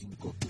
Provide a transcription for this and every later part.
Escuchas la nota 95.7.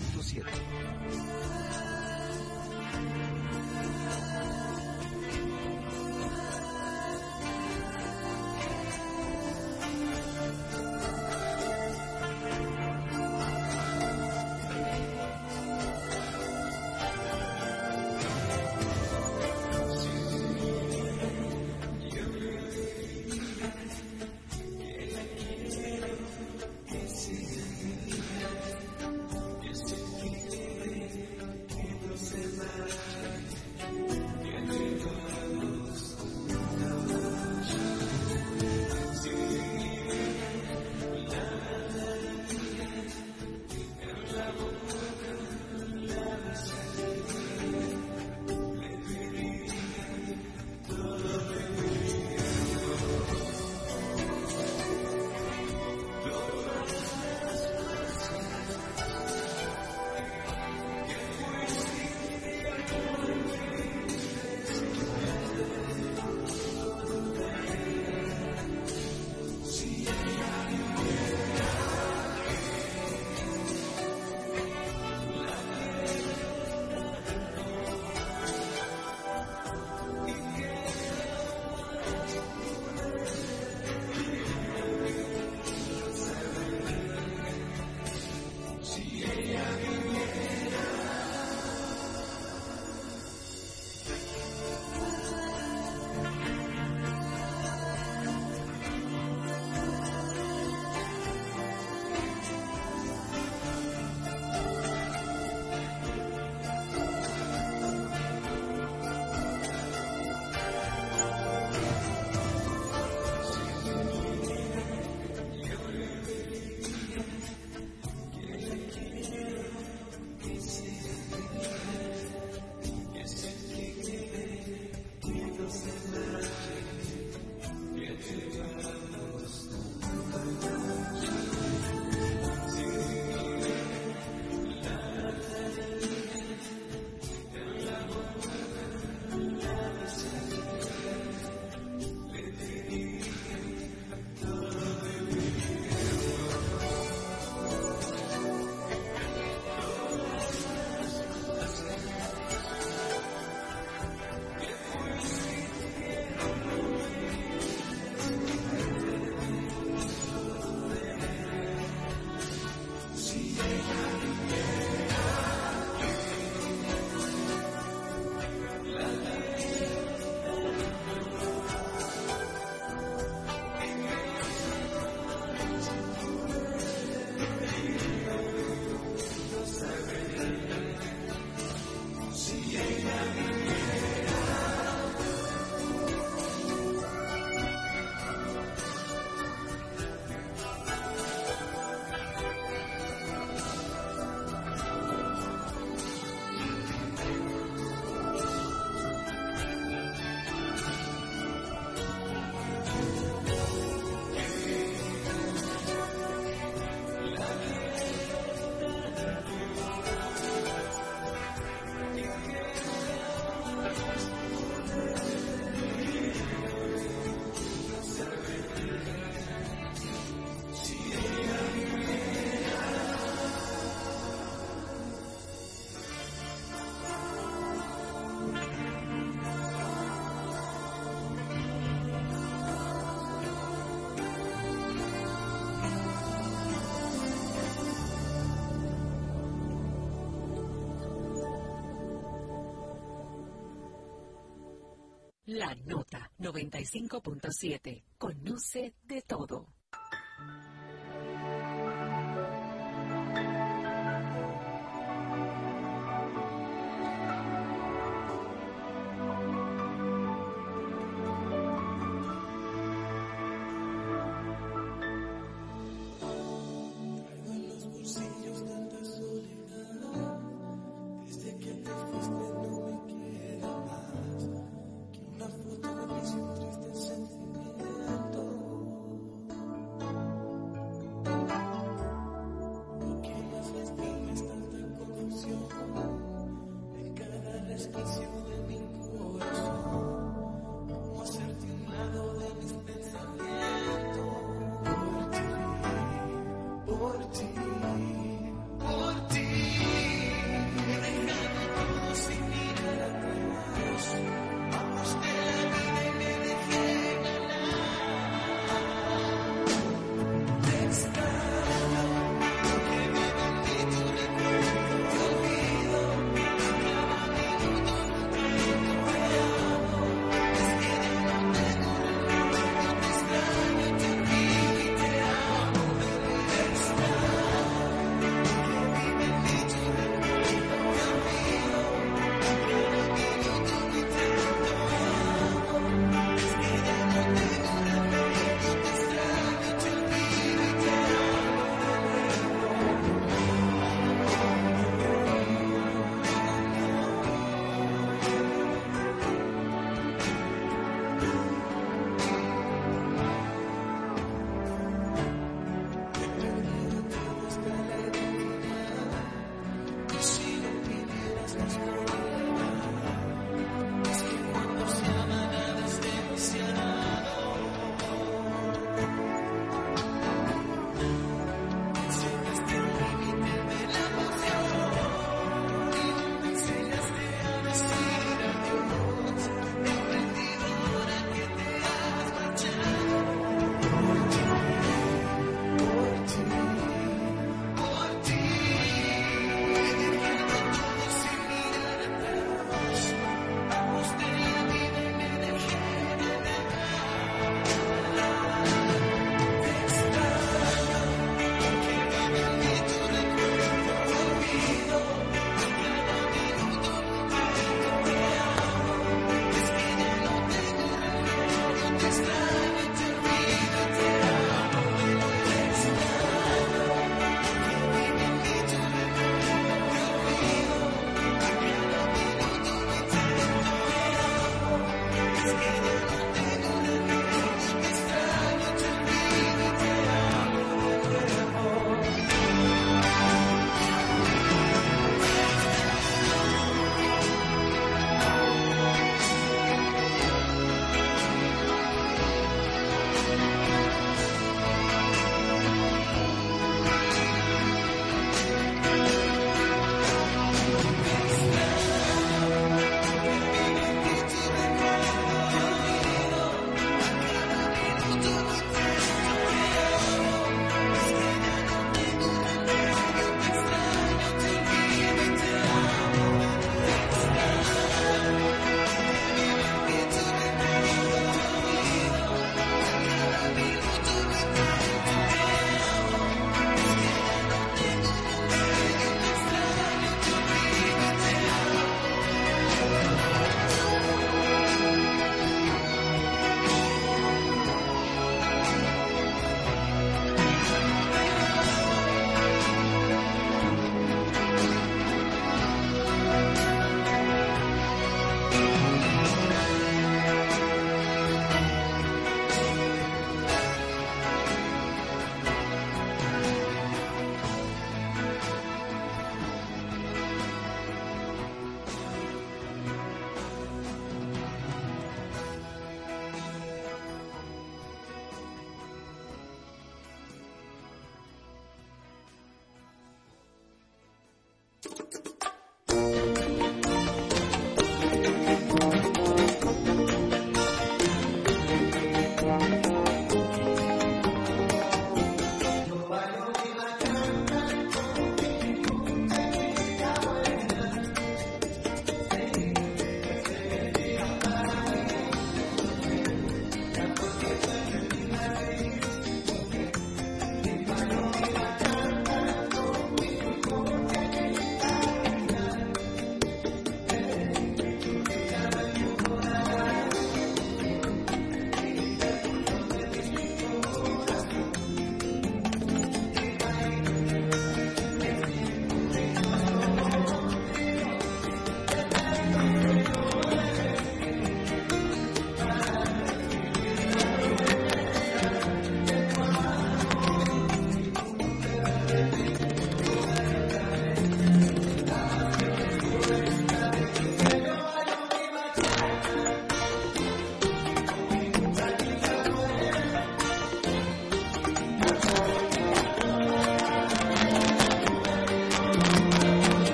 La Nota 95.7. Conoce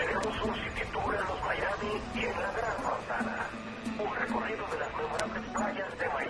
Tenemos un city tour en los Miami y en la Gran Manzana. Un recorrido de las memorables playas de Miami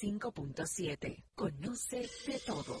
95.7. Conoce de todo.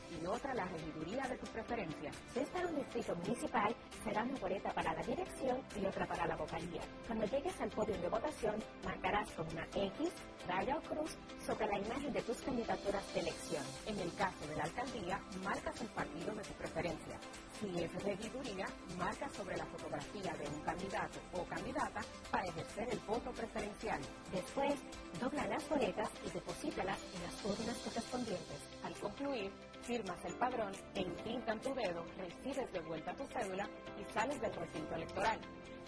y otra la regiduría de tu preferencia. Si es para un distrito municipal, será una boleta para la dirección y otra para la vocalía. Cuando llegues al podio de votación, marcarás con una X, raya o cruz sobre la imagen de tus candidaturas de elección. En el caso de la alcaldía, marcas el partido de tu preferencia. Si es regiduría, marca sobre la fotografía de un candidato o candidata para ejercer el voto preferencial. Después, dobla las boletas y deposítalas en las urnas correspondientes. Al concluir, firmas el padrón e impintan tu dedo, recibes de vuelta tu cédula y sales del recinto electoral.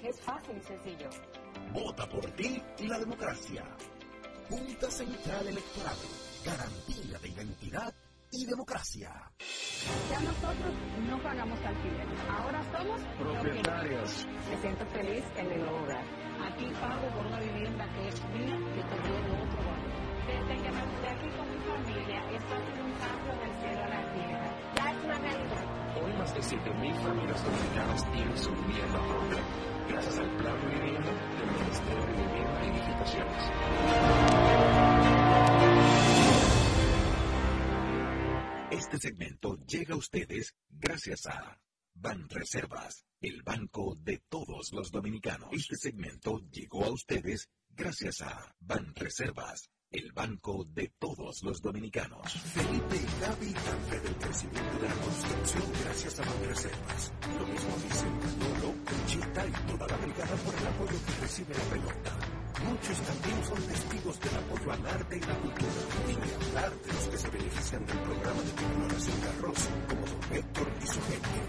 Es fácil y sencillo. Vota por ti y la democracia. Junta Central Electoral. Garantía de identidad y democracia. Ya nosotros no pagamos alquiler. Ahora somos Propietarios. Me siento feliz en mi nuevo hogar. Aquí pago por una vivienda que es mía que tengo 7.000 familias dominicanas tienen su vivienda propia, gracias al Plan de Vivienda del Ministerio de Vivienda y Edificaciones. Este segmento llega a ustedes gracias a Ban Reservas, el banco de todos los dominicanos. Este segmento llegó a ustedes gracias a Ban Reservas, el banco de todos los dominicanos. Felipe y Gaby dan fe del crecimiento de la construcción gracias a Ban Reservas. Lo mismo dicen Manolo, Chita y toda la brigada por el apoyo que recibe la pelota. Muchos también son testigos del apoyo al arte y la cultura. Y ni hablar de los que se benefician del programa de tecnología Carroz, como Don Héctor y su gente.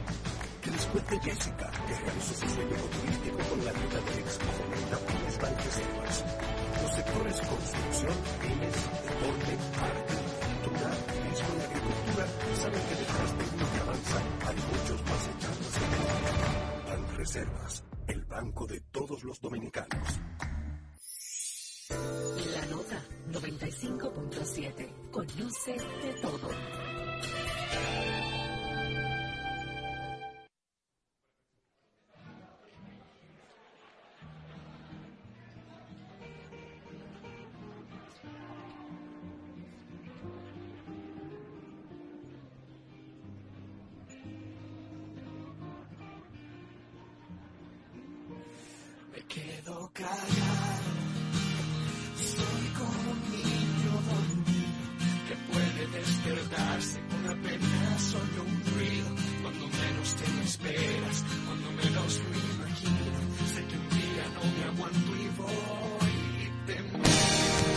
Que les cuente Jessica, que realizó su sueño turístico con la ayuda del ex Fomenta Pymes Banreservas. Sectores construcción, pymes, deporte, arte, cultura, turismo y agricultura saben que detrás de uno que avanza hay muchos más echando hacia adelante. Banreservas, el banco de todos los dominicanos. La nota 95.7. Conoce de todo. Me quedo callado. Soy como un niño dormido que puede despertarse con apenas oye un ruido. Cuando menos te lo esperas, cuando menos lo imagino. Sé que un día no me aguanto y voy y te muero.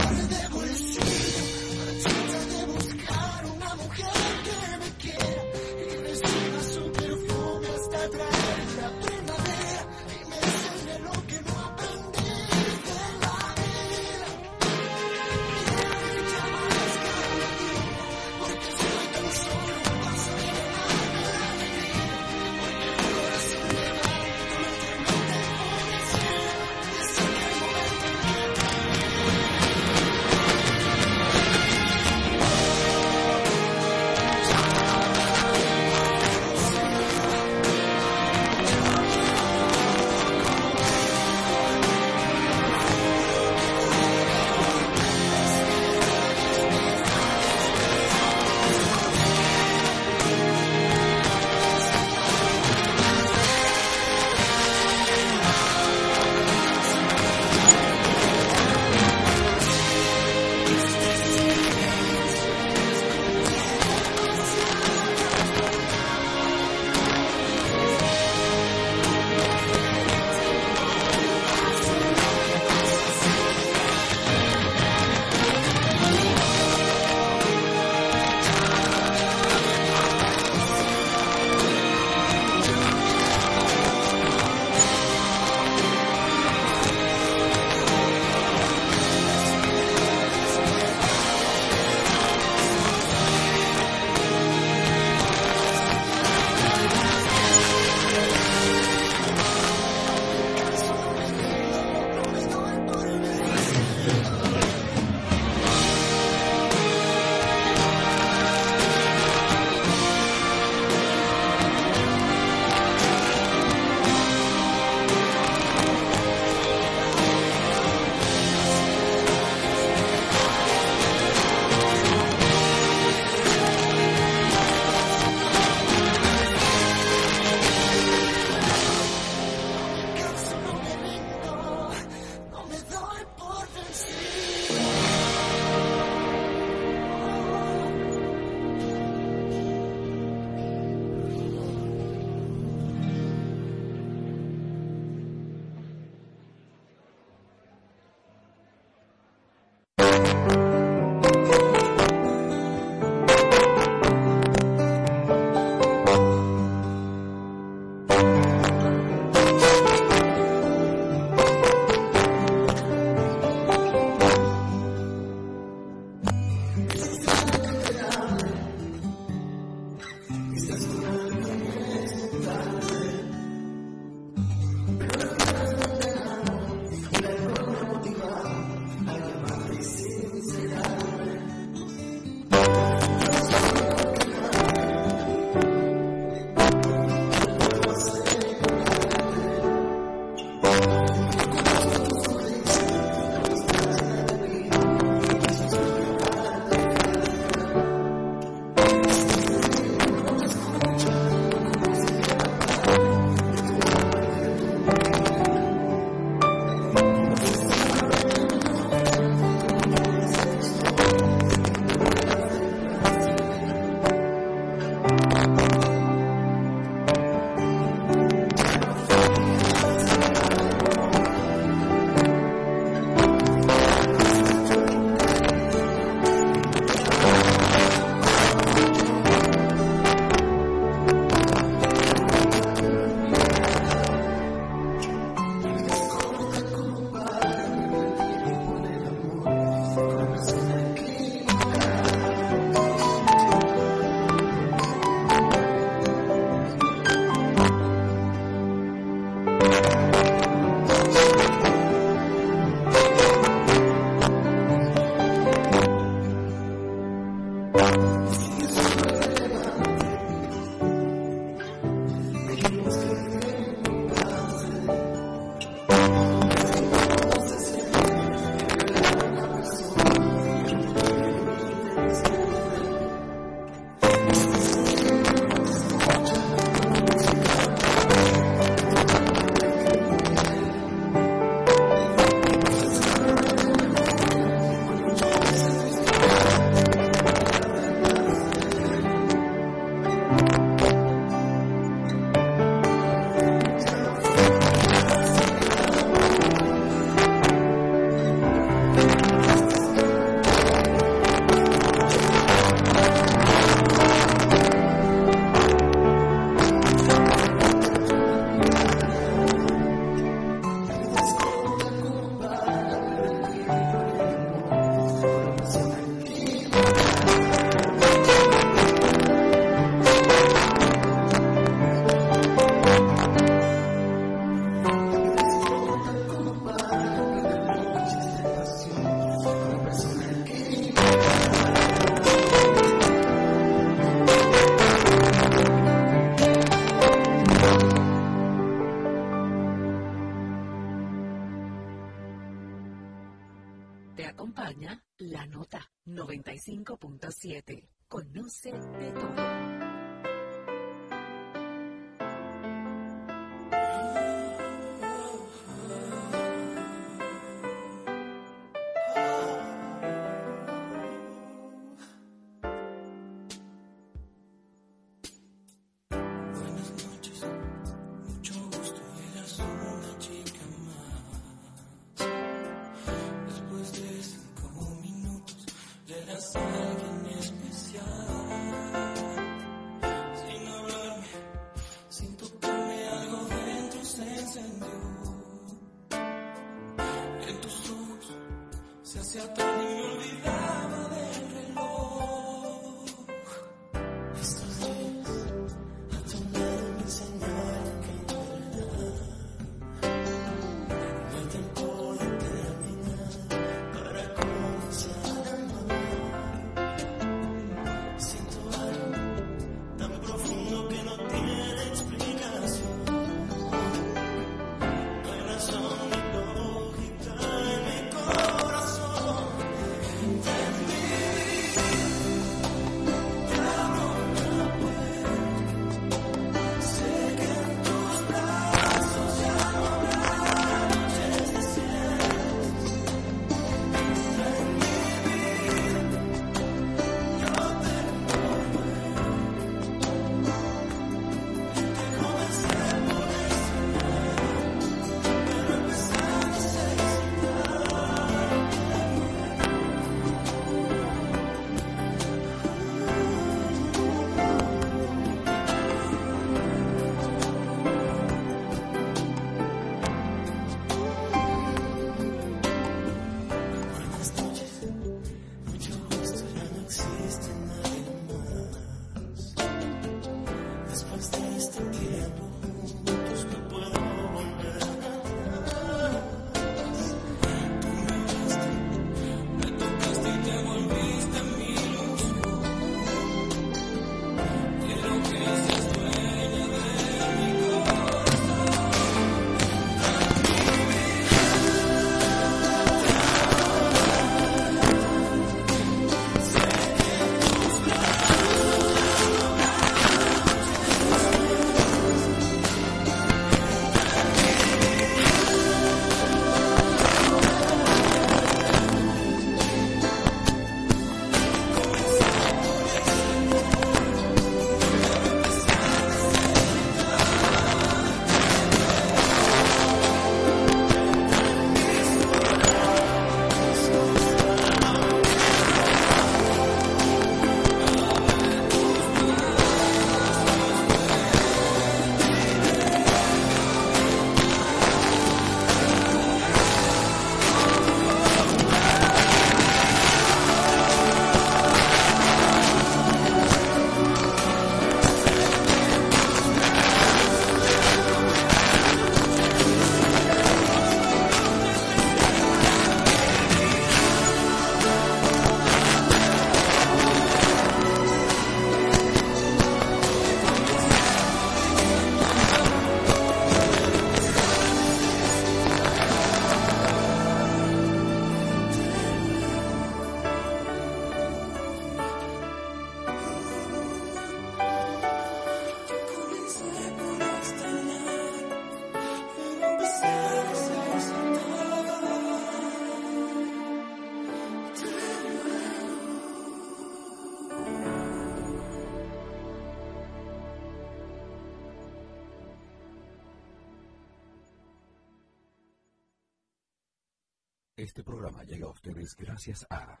Ustedes gracias a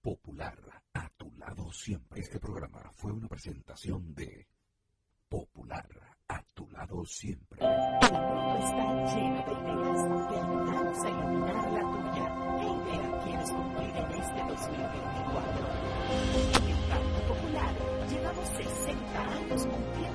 Popular, a tu lado siempre. Este programa fue una presentación de Popular, a tu lado siempre. El mundo está lleno de ideas. Te ayudamos a iluminar la tuya. ¿Qué idea quieres cumplir en este 2024? En Banco Popular llevamos 60 años cumpliendo